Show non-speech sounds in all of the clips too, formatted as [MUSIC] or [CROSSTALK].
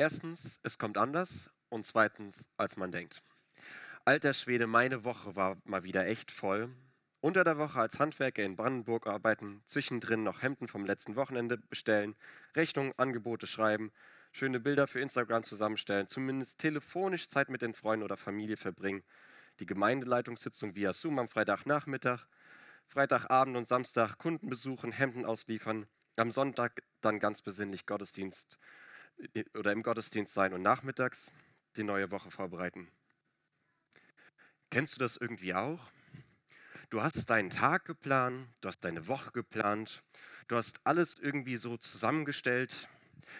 Erstens, es kommt anders und zweitens, als man denkt. Alter Schwede, meine Woche war mal wieder echt voll. Unter der Woche als Handwerker in Brandenburg arbeiten, zwischendrin noch Hemden vom letzten Wochenende bestellen, Rechnungen, Angebote schreiben, schöne Bilder für Instagram zusammenstellen, zumindest telefonisch Zeit mit den Freunden oder Familie verbringen, die Gemeindeleitungssitzung via Zoom am Freitagnachmittag, Freitagabend und Samstag Kunden besuchen, Hemden ausliefern, am Sonntag dann ganz besinnlich Gottesdienst oder im Gottesdienst sein und nachmittags die neue Woche vorbereiten. Kennst du das irgendwie auch? Du hast deinen Tag geplant, du hast deine Woche geplant, du hast alles irgendwie so zusammengestellt,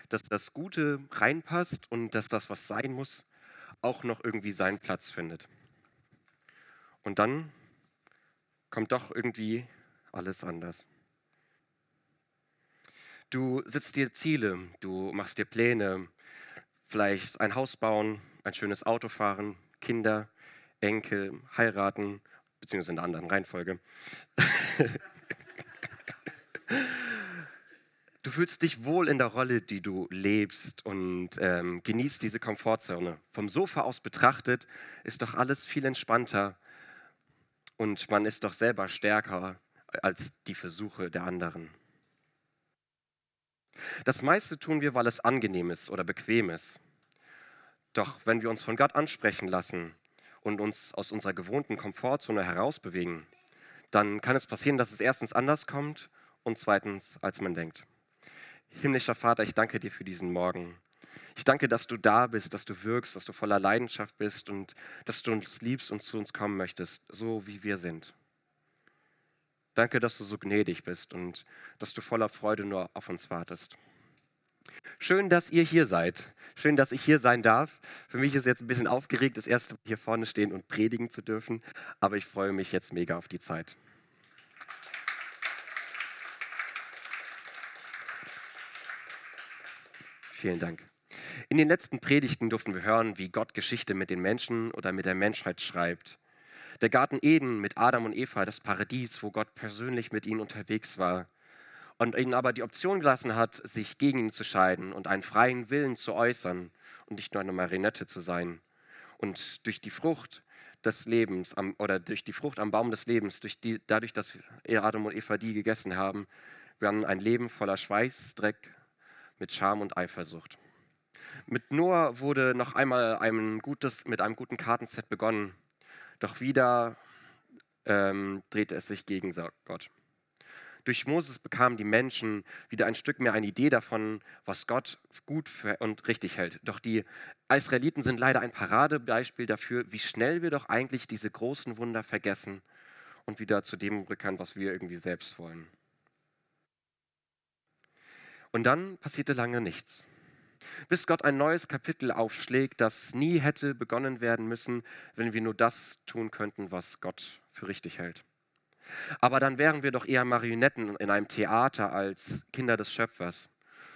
dass das Gute reinpasst und dass das, was sein muss, auch noch irgendwie seinen Platz findet. Und dann kommt doch irgendwie alles anders. Du setzt dir Ziele, du machst dir Pläne, vielleicht ein Haus bauen, ein schönes Auto fahren, Kinder, Enkel, heiraten, beziehungsweise in einer anderen Reihenfolge. [LAUGHS] du fühlst dich wohl in der Rolle, die du lebst und ähm, genießt diese Komfortzone. Vom Sofa aus betrachtet ist doch alles viel entspannter und man ist doch selber stärker als die Versuche der anderen. Das meiste tun wir, weil es angenehm ist oder bequem ist. Doch wenn wir uns von Gott ansprechen lassen und uns aus unserer gewohnten Komfortzone herausbewegen, dann kann es passieren, dass es erstens anders kommt und zweitens, als man denkt. Himmlischer Vater, ich danke dir für diesen Morgen. Ich danke, dass du da bist, dass du wirkst, dass du voller Leidenschaft bist und dass du uns liebst und zu uns kommen möchtest, so wie wir sind. Danke, dass du so gnädig bist und dass du voller Freude nur auf uns wartest. Schön, dass ihr hier seid. Schön, dass ich hier sein darf. Für mich ist jetzt ein bisschen aufgeregt, das erste Mal hier vorne stehen und predigen zu dürfen, aber ich freue mich jetzt mega auf die Zeit. Vielen Dank. In den letzten Predigten durften wir hören, wie Gott Geschichte mit den Menschen oder mit der Menschheit schreibt. Der Garten Eden mit Adam und Eva, das Paradies, wo Gott persönlich mit ihnen unterwegs war und ihnen aber die Option gelassen hat, sich gegen ihn zu scheiden und einen freien Willen zu äußern und nicht nur eine Marinette zu sein. Und durch die Frucht des Lebens am, oder durch die Frucht am Baum des Lebens, die, dadurch, dass Adam und Eva die gegessen haben, werden ein Leben voller Schweiß, Dreck, mit Scham und Eifersucht. Mit Noah wurde noch einmal ein gutes, mit einem guten Kartenset begonnen. Doch wieder ähm, drehte es sich gegen Gott. Durch Moses bekamen die Menschen wieder ein Stück mehr eine Idee davon, was Gott gut und richtig hält. Doch die Israeliten sind leider ein Paradebeispiel dafür, wie schnell wir doch eigentlich diese großen Wunder vergessen und wieder zu dem rückern, was wir irgendwie selbst wollen. Und dann passierte lange nichts bis Gott ein neues Kapitel aufschlägt, das nie hätte begonnen werden müssen, wenn wir nur das tun könnten, was Gott für richtig hält. Aber dann wären wir doch eher Marionetten in einem Theater als Kinder des Schöpfers.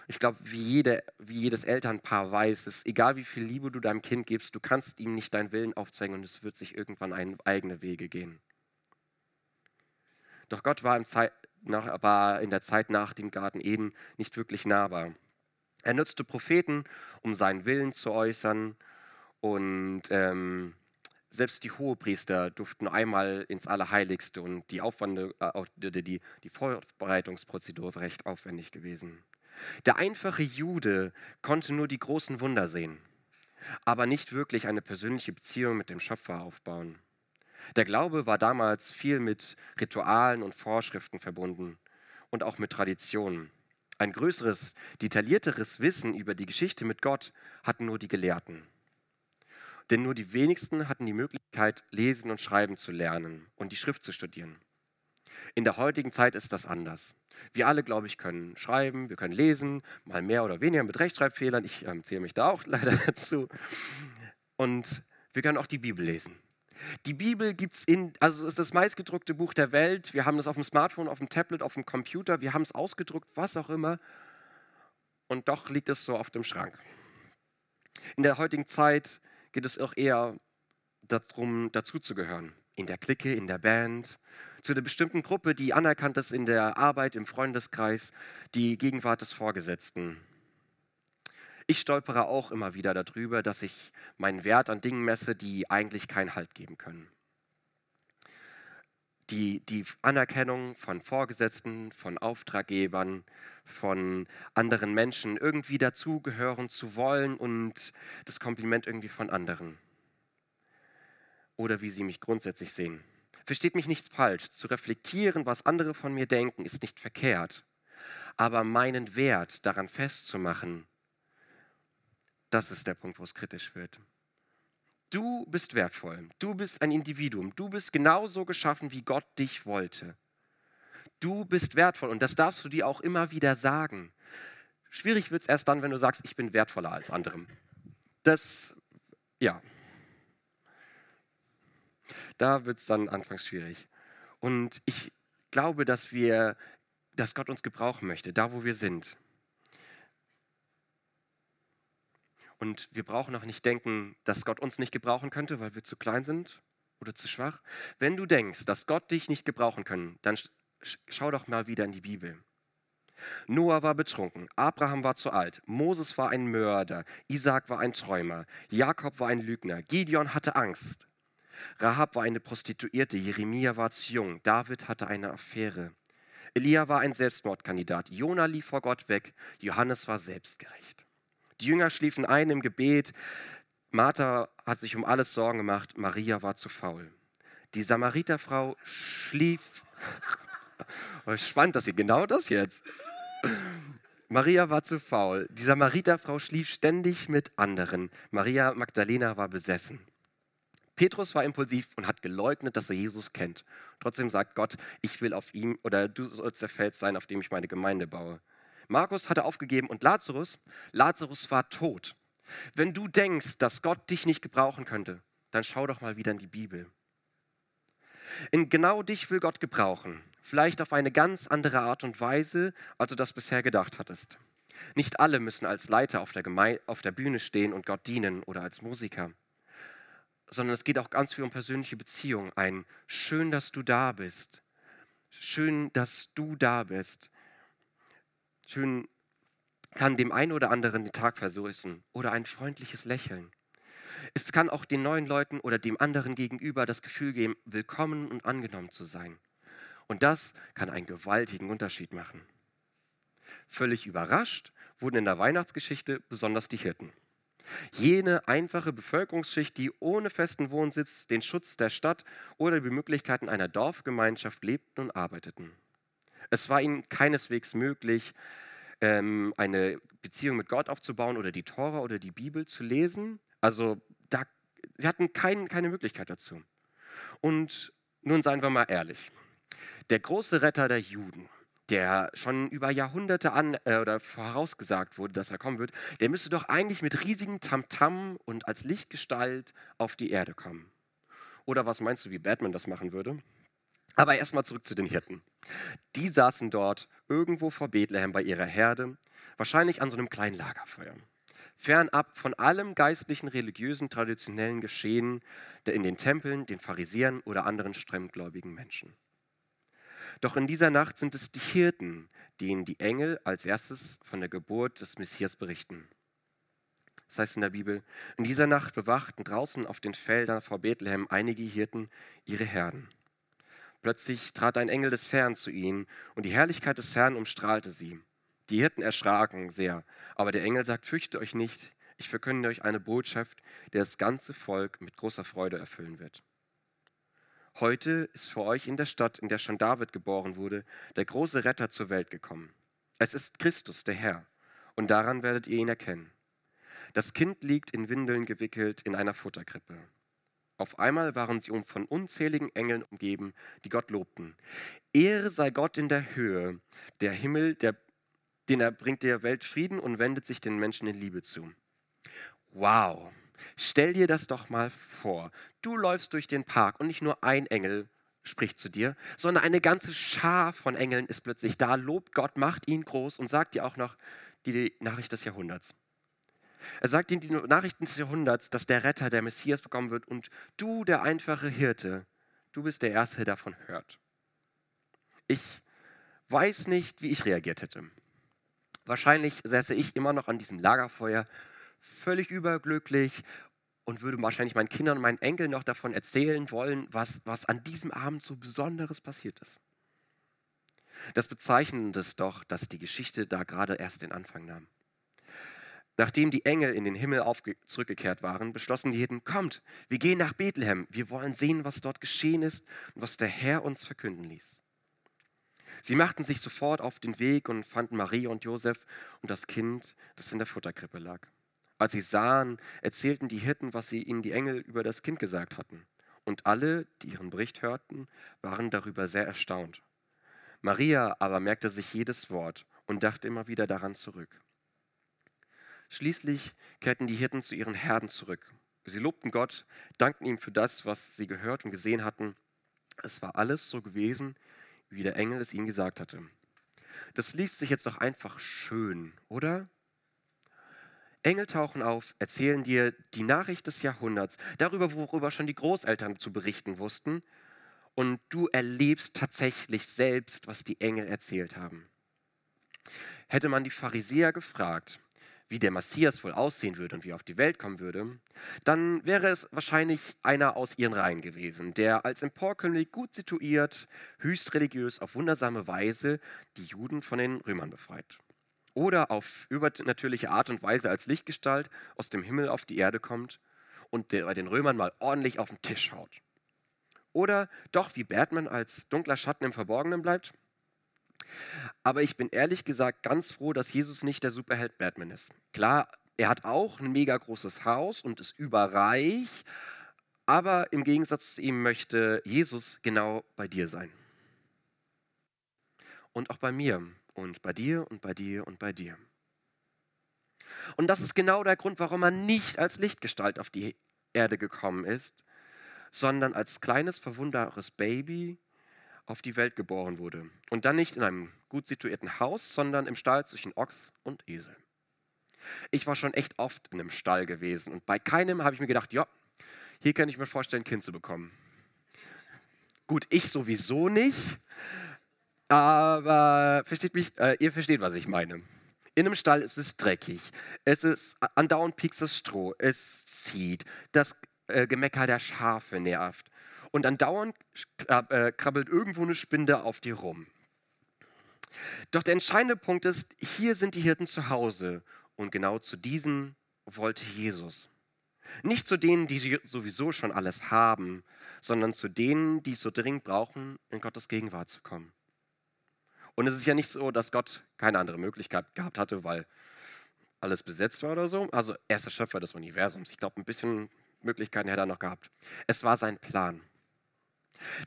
Ich glaube, wie, jede, wie jedes Elternpaar weiß, es egal wie viel Liebe du deinem Kind gibst, du kannst ihm nicht deinen Willen aufzeigen und es wird sich irgendwann eigene Wege gehen. Doch Gott war, nach, war in der Zeit nach dem Garten Eden nicht wirklich nahbar. Er nutzte Propheten, um seinen Willen zu äußern. Und ähm, selbst die Hohepriester durften einmal ins Allerheiligste und die, Aufwand, äh, die, die Vorbereitungsprozedur war recht aufwendig gewesen. Der einfache Jude konnte nur die großen Wunder sehen, aber nicht wirklich eine persönliche Beziehung mit dem Schöpfer aufbauen. Der Glaube war damals viel mit Ritualen und Vorschriften verbunden und auch mit Traditionen. Ein größeres, detaillierteres Wissen über die Geschichte mit Gott hatten nur die Gelehrten. Denn nur die wenigsten hatten die Möglichkeit, lesen und schreiben zu lernen und die Schrift zu studieren. In der heutigen Zeit ist das anders. Wir alle, glaube ich, können schreiben, wir können lesen, mal mehr oder weniger mit Rechtschreibfehlern. Ich ähm, zähle mich da auch [LAUGHS] leider dazu. Und wir können auch die Bibel lesen. Die Bibel gibt es in, also ist das meistgedruckte Buch der Welt. Wir haben es auf dem Smartphone, auf dem Tablet, auf dem Computer. Wir haben es ausgedruckt, was auch immer. Und doch liegt es so auf dem Schrank. In der heutigen Zeit geht es auch eher darum, dazuzugehören. In der Clique, in der Band, zu einer bestimmten Gruppe, die anerkannt ist in der Arbeit, im Freundeskreis, die Gegenwart des Vorgesetzten. Ich stolpere auch immer wieder darüber, dass ich meinen Wert an Dingen messe, die eigentlich keinen Halt geben können. Die, die Anerkennung von Vorgesetzten, von Auftraggebern, von anderen Menschen irgendwie dazugehören zu wollen und das Kompliment irgendwie von anderen. Oder wie sie mich grundsätzlich sehen. Versteht mich nicht falsch, zu reflektieren, was andere von mir denken, ist nicht verkehrt. Aber meinen Wert daran festzumachen, das ist der Punkt, wo es kritisch wird. Du bist wertvoll, du bist ein Individuum, du bist genauso geschaffen, wie Gott dich wollte. Du bist wertvoll und das darfst du dir auch immer wieder sagen. Schwierig wird es erst dann, wenn du sagst, ich bin wertvoller als andere. Das, ja, da wird es dann anfangs schwierig. Und ich glaube, dass wir, dass Gott uns gebrauchen möchte, da wo wir sind. Und wir brauchen auch nicht denken, dass Gott uns nicht gebrauchen könnte, weil wir zu klein sind oder zu schwach. Wenn du denkst, dass Gott dich nicht gebrauchen kann, dann schau doch mal wieder in die Bibel. Noah war betrunken, Abraham war zu alt, Moses war ein Mörder, Isaac war ein Träumer, Jakob war ein Lügner, Gideon hatte Angst. Rahab war eine Prostituierte, Jeremia war zu jung, David hatte eine Affäre. Elia war ein Selbstmordkandidat, Jona lief vor Gott weg, Johannes war selbstgerecht. Die Jünger schliefen ein im Gebet, Martha hat sich um alles Sorgen gemacht, Maria war zu faul. Die Samariterfrau schlief. [LAUGHS] Oh, spannend, dass sie genau das jetzt. Maria war zu faul. Die Samariterfrau schlief ständig mit anderen. Maria Magdalena war besessen. Petrus war impulsiv und hat geleugnet, dass er Jesus kennt. Trotzdem sagt Gott, ich will auf ihm oder du sollst der Fels sein, auf dem ich meine Gemeinde baue. Markus hatte aufgegeben und Lazarus, Lazarus war tot. Wenn du denkst, dass Gott dich nicht gebrauchen könnte, dann schau doch mal wieder in die Bibel. In genau dich will Gott gebrauchen, vielleicht auf eine ganz andere Art und Weise, als du das bisher gedacht hattest. Nicht alle müssen als Leiter auf der, Geme auf der Bühne stehen und Gott dienen oder als Musiker sondern es geht auch ganz viel um persönliche Beziehungen. Ein schön, dass du da bist. Schön, dass du da bist. Schön kann dem einen oder anderen den Tag versüßen oder ein freundliches Lächeln. Es kann auch den neuen Leuten oder dem anderen gegenüber das Gefühl geben, willkommen und angenommen zu sein. Und das kann einen gewaltigen Unterschied machen. Völlig überrascht wurden in der Weihnachtsgeschichte besonders die Hirten. Jene einfache Bevölkerungsschicht, die ohne festen Wohnsitz, den Schutz der Stadt oder die Möglichkeiten einer Dorfgemeinschaft lebten und arbeiteten. Es war ihnen keineswegs möglich, ähm, eine Beziehung mit Gott aufzubauen oder die Tora oder die Bibel zu lesen. Also da, sie hatten kein, keine Möglichkeit dazu. Und nun seien wir mal ehrlich. Der große Retter der Juden, der schon über Jahrhunderte an äh, oder vorausgesagt wurde, dass er kommen wird, der müsste doch eigentlich mit riesigem Tamtam und als Lichtgestalt auf die Erde kommen. Oder was meinst du, wie Batman das machen würde? Aber erstmal zurück zu den Hirten. Die saßen dort irgendwo vor Bethlehem bei ihrer Herde, wahrscheinlich an so einem kleinen Lagerfeuer. Fernab von allem geistlichen, religiösen, traditionellen Geschehen in den Tempeln, den Pharisäern oder anderen strenggläubigen Menschen. Doch in dieser Nacht sind es die Hirten, denen die Engel als erstes von der Geburt des Messias berichten. Das heißt in der Bibel, in dieser Nacht bewachten draußen auf den Feldern vor Bethlehem einige Hirten ihre Herden. Plötzlich trat ein Engel des Herrn zu ihnen und die Herrlichkeit des Herrn umstrahlte sie. Die Hirten erschraken sehr, aber der Engel sagt, fürchtet euch nicht, ich verkünde euch eine Botschaft, die das ganze Volk mit großer Freude erfüllen wird. Heute ist für euch in der Stadt, in der schon David geboren wurde, der große Retter zur Welt gekommen. Es ist Christus, der Herr, und daran werdet ihr ihn erkennen. Das Kind liegt in Windeln gewickelt in einer Futterkrippe. Auf einmal waren sie von unzähligen Engeln umgeben, die Gott lobten. Ehre sei Gott in der Höhe, der Himmel, der, den er bringt der Welt Frieden und wendet sich den Menschen in Liebe zu. Wow, Stell dir das doch mal vor. Du läufst durch den Park und nicht nur ein Engel spricht zu dir, sondern eine ganze Schar von Engeln ist plötzlich da, lobt Gott, macht ihn groß und sagt dir auch noch die Nachricht des Jahrhunderts. Er sagt ihnen die Nachrichten des Jahrhunderts, dass der Retter, der Messias bekommen wird und du, der einfache Hirte, du bist der Erste, der davon hört. Ich weiß nicht, wie ich reagiert hätte. Wahrscheinlich säße ich immer noch an diesem Lagerfeuer, völlig überglücklich und würde wahrscheinlich meinen Kindern und meinen Enkeln noch davon erzählen wollen, was, was an diesem Abend so Besonderes passiert ist. Das Bezeichnende ist doch, dass die Geschichte da gerade erst den Anfang nahm. Nachdem die Engel in den Himmel zurückgekehrt waren, beschlossen die Hirten, kommt, wir gehen nach Bethlehem, wir wollen sehen, was dort geschehen ist und was der Herr uns verkünden ließ. Sie machten sich sofort auf den Weg und fanden Maria und Josef und das Kind, das in der Futterkrippe lag. Als sie sahen, erzählten die Hirten, was sie ihnen die Engel über das Kind gesagt hatten. Und alle, die ihren Bericht hörten, waren darüber sehr erstaunt. Maria aber merkte sich jedes Wort und dachte immer wieder daran zurück. Schließlich kehrten die Hirten zu ihren Herden zurück. Sie lobten Gott, dankten ihm für das, was sie gehört und gesehen hatten. Es war alles so gewesen, wie der Engel es ihnen gesagt hatte. Das liest sich jetzt doch einfach schön, oder? Engel tauchen auf, erzählen dir die Nachricht des Jahrhunderts, darüber, worüber schon die Großeltern zu berichten wussten, und du erlebst tatsächlich selbst, was die Engel erzählt haben. Hätte man die Pharisäer gefragt, wie der Messias wohl aussehen würde und wie er auf die Welt kommen würde, dann wäre es wahrscheinlich einer aus ihren Reihen gewesen, der als Emporkömmling gut situiert, höchst religiös auf wundersame Weise die Juden von den Römern befreit. Oder auf übernatürliche Art und Weise als Lichtgestalt aus dem Himmel auf die Erde kommt und bei den Römern mal ordentlich auf den Tisch haut. Oder doch wie Batman als dunkler Schatten im Verborgenen bleibt aber ich bin ehrlich gesagt ganz froh, dass Jesus nicht der Superheld Batman ist. Klar, er hat auch ein mega großes Haus und ist überreich, aber im Gegensatz zu ihm möchte Jesus genau bei dir sein. Und auch bei mir und bei dir und bei dir und bei dir. Und das ist genau der Grund, warum er nicht als Lichtgestalt auf die Erde gekommen ist, sondern als kleines, verwunderbares Baby auf die Welt geboren wurde. Und dann nicht in einem gut situierten Haus, sondern im Stall zwischen Ochs und Esel. Ich war schon echt oft in einem Stall gewesen und bei keinem habe ich mir gedacht, ja, hier kann ich mir vorstellen, ein Kind zu bekommen. Gut, ich sowieso nicht, aber versteht mich, äh, ihr versteht, was ich meine. In einem Stall ist es dreckig, es ist andauernd piekst das Stroh, es zieht, das äh, Gemecker der Schafe nervt und andauernd äh, krabbelt irgendwo eine Spinde auf dir rum. Doch der entscheidende Punkt ist, hier sind die Hirten zu Hause und genau zu diesen wollte Jesus. Nicht zu denen, die sowieso schon alles haben, sondern zu denen, die es so dringend brauchen, in Gottes Gegenwart zu kommen. Und es ist ja nicht so, dass Gott keine andere Möglichkeit gehabt hatte, weil alles besetzt war oder so. Also er ist der Schöpfer des Universums. Ich glaube, ein bisschen Möglichkeiten hätte er noch gehabt. Es war sein Plan.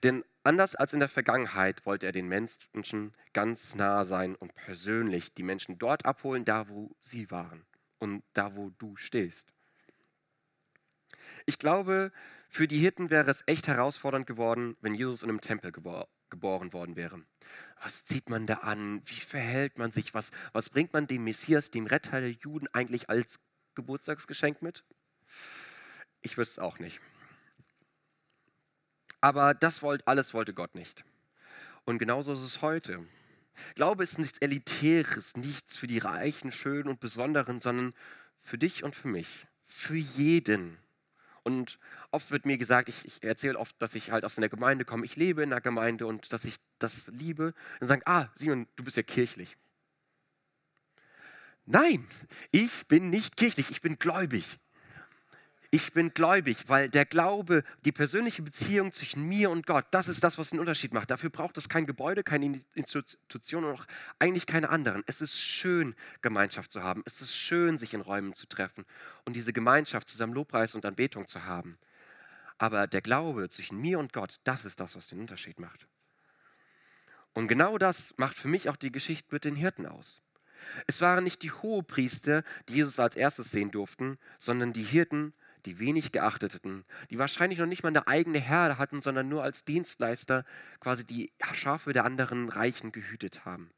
Denn anders als in der Vergangenheit wollte er den Menschen ganz nah sein und persönlich die Menschen dort abholen, da wo sie waren und da wo du stehst. Ich glaube, für die Hirten wäre es echt herausfordernd geworden, wenn Jesus in einem Tempel gebor geboren worden wäre. Was zieht man da an? Wie verhält man sich? Was, was bringt man dem Messias, dem Retter der Juden, eigentlich als Geburtstagsgeschenk mit? Ich wüsste es auch nicht. Aber das wollt, alles wollte Gott nicht. Und genauso ist es heute. Glaube ist nichts Elitäres, nichts für die Reichen, Schönen und Besonderen, sondern für dich und für mich, für jeden. Und oft wird mir gesagt, ich, ich erzähle oft, dass ich halt aus einer Gemeinde komme, ich lebe in einer Gemeinde und dass ich das liebe. Und sagen, ah, Simon, du bist ja kirchlich. Nein, ich bin nicht kirchlich, ich bin gläubig ich bin gläubig, weil der Glaube, die persönliche Beziehung zwischen mir und Gott, das ist das, was den Unterschied macht. Dafür braucht es kein Gebäude, keine Institution und auch eigentlich keine anderen. Es ist schön, Gemeinschaft zu haben. Es ist schön, sich in Räumen zu treffen und diese Gemeinschaft zusammen Lobpreis und Anbetung zu haben. Aber der Glaube zwischen mir und Gott, das ist das, was den Unterschied macht. Und genau das macht für mich auch die Geschichte mit den Hirten aus. Es waren nicht die Hohepriester, die Jesus als erstes sehen durften, sondern die Hirten, die wenig geachteten, die wahrscheinlich noch nicht mal eine eigene Herde hatten, sondern nur als Dienstleister quasi die Schafe der anderen Reichen gehütet haben.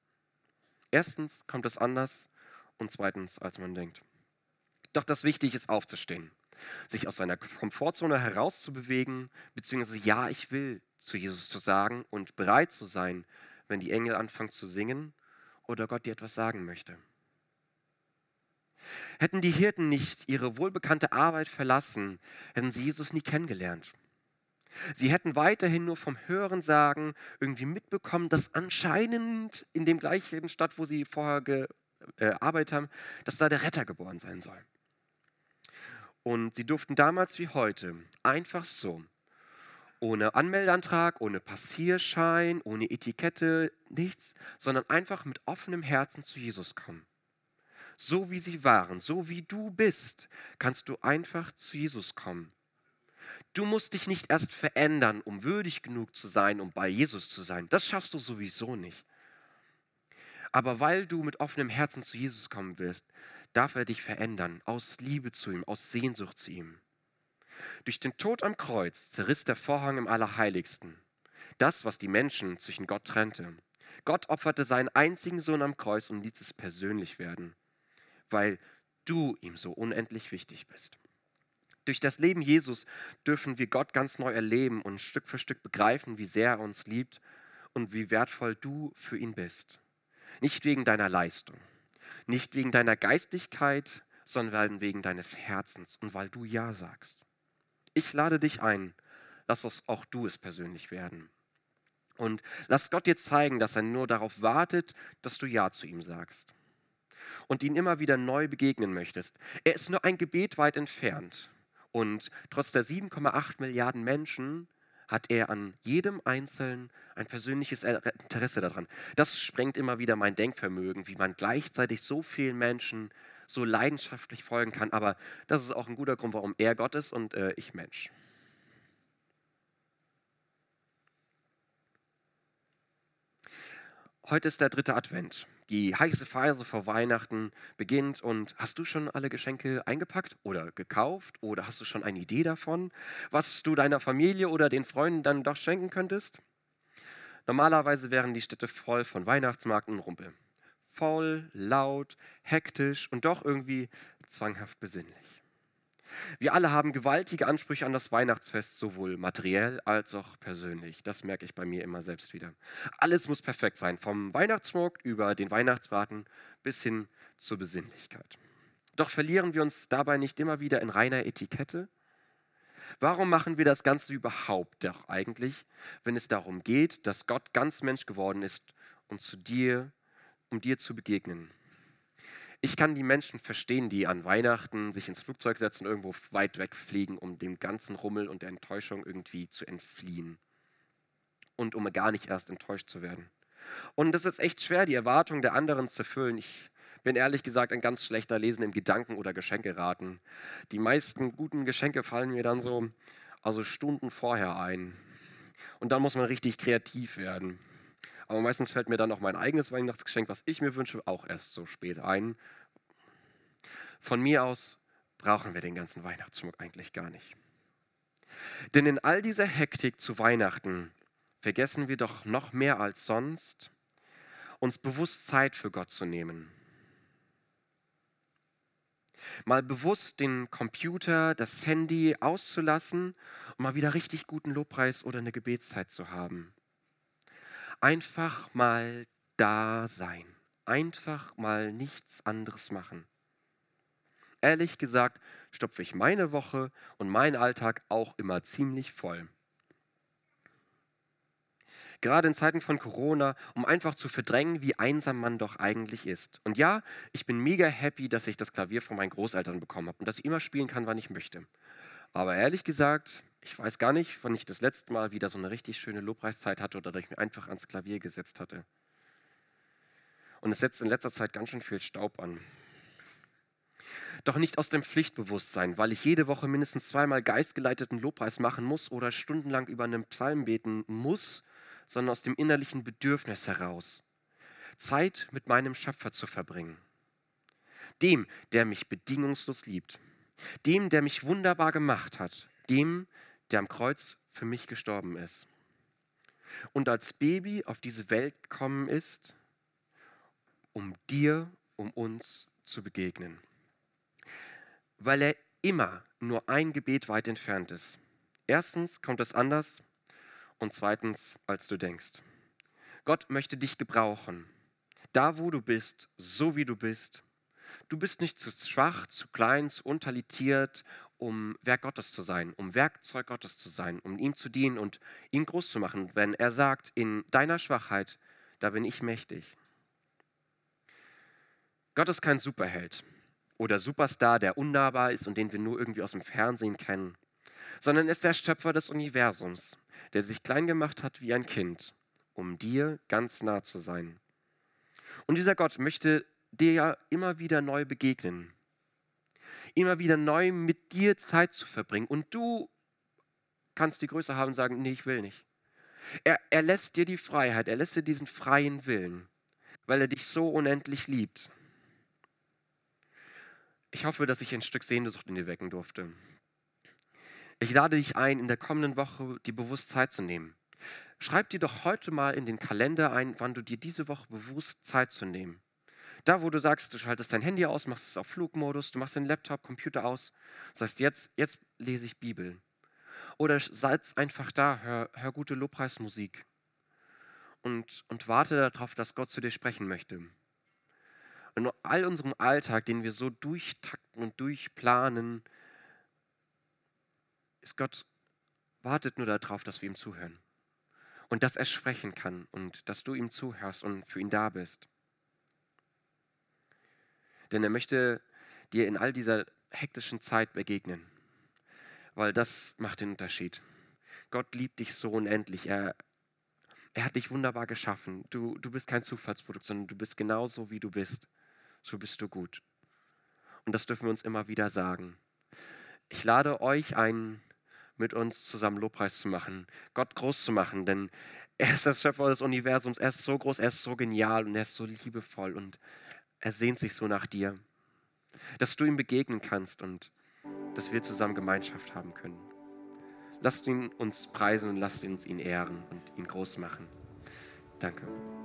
Erstens kommt es anders und zweitens, als man denkt. Doch das Wichtige ist aufzustehen, sich aus seiner Komfortzone herauszubewegen, beziehungsweise ja, ich will zu Jesus zu sagen und bereit zu sein, wenn die Engel anfangen zu singen oder Gott dir etwas sagen möchte. Hätten die Hirten nicht ihre wohlbekannte Arbeit verlassen, hätten sie Jesus nie kennengelernt. Sie hätten weiterhin nur vom Hörensagen irgendwie mitbekommen, dass anscheinend in dem gleichen Stadt, wo sie vorher gearbeitet haben, dass da der Retter geboren sein soll. Und sie durften damals wie heute einfach so, ohne Anmeldeantrag, ohne Passierschein, ohne Etikette, nichts, sondern einfach mit offenem Herzen zu Jesus kommen. So wie sie waren, so wie du bist, kannst du einfach zu Jesus kommen. Du musst dich nicht erst verändern, um würdig genug zu sein, um bei Jesus zu sein. Das schaffst du sowieso nicht. Aber weil du mit offenem Herzen zu Jesus kommen wirst, darf er dich verändern, aus Liebe zu ihm, aus Sehnsucht zu ihm. Durch den Tod am Kreuz zerriss der Vorhang im Allerheiligsten. Das, was die Menschen zwischen Gott trennte. Gott opferte seinen einzigen Sohn am Kreuz und ließ es persönlich werden, weil du ihm so unendlich wichtig bist. Durch das Leben Jesus dürfen wir Gott ganz neu erleben und Stück für Stück begreifen, wie sehr er uns liebt und wie wertvoll du für ihn bist. Nicht wegen deiner Leistung, nicht wegen deiner Geistigkeit, sondern wegen deines Herzens und weil du Ja sagst. Ich lade dich ein, lass auch du es persönlich werden. Und lass Gott dir zeigen, dass er nur darauf wartet, dass du Ja zu ihm sagst. Und ihn immer wieder neu begegnen möchtest. Er ist nur ein Gebet weit entfernt. Und trotz der 7,8 Milliarden Menschen hat er an jedem Einzelnen ein persönliches Interesse daran. Das sprengt immer wieder mein Denkvermögen, wie man gleichzeitig so vielen Menschen so leidenschaftlich folgen kann. Aber das ist auch ein guter Grund, warum er Gott ist und äh, ich Mensch. Heute ist der dritte Advent die heiße Phase vor Weihnachten beginnt und hast du schon alle Geschenke eingepackt oder gekauft oder hast du schon eine Idee davon, was du deiner Familie oder den Freunden dann doch schenken könntest? Normalerweise wären die Städte voll von Weihnachtsmarkt und Rumpel. Voll, laut, hektisch und doch irgendwie zwanghaft besinnlich. Wir alle haben gewaltige Ansprüche an das Weihnachtsfest, sowohl materiell als auch persönlich. Das merke ich bei mir immer selbst wieder. Alles muss perfekt sein, vom Weihnachtsschmuck über den Weihnachtsbraten bis hin zur Besinnlichkeit. Doch verlieren wir uns dabei nicht immer wieder in reiner Etikette? Warum machen wir das Ganze überhaupt doch eigentlich, wenn es darum geht, dass Gott ganz Mensch geworden ist, um zu dir, um dir zu begegnen? Ich kann die Menschen verstehen, die an Weihnachten sich ins Flugzeug setzen und irgendwo weit weg fliegen, um dem ganzen Rummel und der Enttäuschung irgendwie zu entfliehen. Und um gar nicht erst enttäuscht zu werden. Und es ist echt schwer, die Erwartungen der anderen zu erfüllen. Ich bin ehrlich gesagt ein ganz schlechter Lesen im Gedanken- oder Geschenkeraten. Die meisten guten Geschenke fallen mir dann so also Stunden vorher ein. Und dann muss man richtig kreativ werden. Aber meistens fällt mir dann auch mein eigenes Weihnachtsgeschenk, was ich mir wünsche, auch erst so spät ein. Von mir aus brauchen wir den ganzen Weihnachtsschmuck eigentlich gar nicht. Denn in all dieser Hektik zu Weihnachten vergessen wir doch noch mehr als sonst, uns bewusst Zeit für Gott zu nehmen. Mal bewusst den Computer, das Handy auszulassen und mal wieder richtig guten Lobpreis oder eine Gebetszeit zu haben. Einfach mal da sein. Einfach mal nichts anderes machen. Ehrlich gesagt stopfe ich meine Woche und meinen Alltag auch immer ziemlich voll. Gerade in Zeiten von Corona, um einfach zu verdrängen, wie einsam man doch eigentlich ist. Und ja, ich bin mega happy, dass ich das Klavier von meinen Großeltern bekommen habe und dass ich immer spielen kann, wann ich möchte. Aber ehrlich gesagt, ich weiß gar nicht, wann ich das letzte Mal wieder so eine richtig schöne Lobpreiszeit hatte oder dass ich mich einfach ans Klavier gesetzt hatte. Und es setzt in letzter Zeit ganz schön viel Staub an. Doch nicht aus dem Pflichtbewusstsein, weil ich jede Woche mindestens zweimal geistgeleiteten Lobpreis machen muss oder stundenlang über einen Psalm beten muss, sondern aus dem innerlichen Bedürfnis heraus, Zeit mit meinem Schöpfer zu verbringen. Dem, der mich bedingungslos liebt. Dem, der mich wunderbar gemacht hat. Dem, der am Kreuz für mich gestorben ist. Und als Baby auf diese Welt gekommen ist, um dir, um uns zu begegnen. Weil er immer nur ein Gebet weit entfernt ist. Erstens kommt es anders und zweitens, als du denkst. Gott möchte dich gebrauchen. Da, wo du bist, so wie du bist. Du bist nicht zu schwach, zu klein, zu untalentiert, um Werk Gottes zu sein, um Werkzeug Gottes zu sein, um ihm zu dienen und ihn groß zu machen. Wenn er sagt, in deiner Schwachheit, da bin ich mächtig. Gott ist kein Superheld oder Superstar, der unnahbar ist und den wir nur irgendwie aus dem Fernsehen kennen, sondern ist der Schöpfer des Universums, der sich klein gemacht hat wie ein Kind, um dir ganz nah zu sein. Und dieser Gott möchte dir ja immer wieder neu begegnen, immer wieder neu mit dir Zeit zu verbringen. Und du kannst die Größe haben und sagen, nee, ich will nicht. Er, er lässt dir die Freiheit, er lässt dir diesen freien Willen, weil er dich so unendlich liebt. Ich hoffe, dass ich ein Stück Sehnsucht in dir wecken durfte. Ich lade dich ein, in der kommenden Woche die bewusst Zeit zu nehmen. Schreib dir doch heute mal in den Kalender ein, wann du dir diese Woche bewusst Zeit zu nehmen. Da, wo du sagst, du schaltest dein Handy aus, machst es auf Flugmodus, du machst den Laptop, Computer aus, sagst jetzt, jetzt lese ich Bibel. Oder setz einfach da, hör, hör gute Lobpreismusik und, und warte darauf, dass Gott zu dir sprechen möchte. In all unserem Alltag, den wir so durchtakten und durchplanen, ist Gott, wartet nur darauf, dass wir ihm zuhören. Und dass er sprechen kann und dass du ihm zuhörst und für ihn da bist. Denn er möchte dir in all dieser hektischen Zeit begegnen, weil das macht den Unterschied. Gott liebt dich so unendlich. Er, er hat dich wunderbar geschaffen. Du, du bist kein Zufallsprodukt, sondern du bist genauso, wie du bist. So bist du gut. Und das dürfen wir uns immer wieder sagen. Ich lade euch ein, mit uns zusammen Lobpreis zu machen, Gott groß zu machen, denn er ist das Schöpfer des Universums, er ist so groß, er ist so genial und er ist so liebevoll und er sehnt sich so nach dir, dass du ihm begegnen kannst und dass wir zusammen Gemeinschaft haben können. Lasst ihn uns preisen und lasst uns ihn ehren und ihn groß machen. Danke.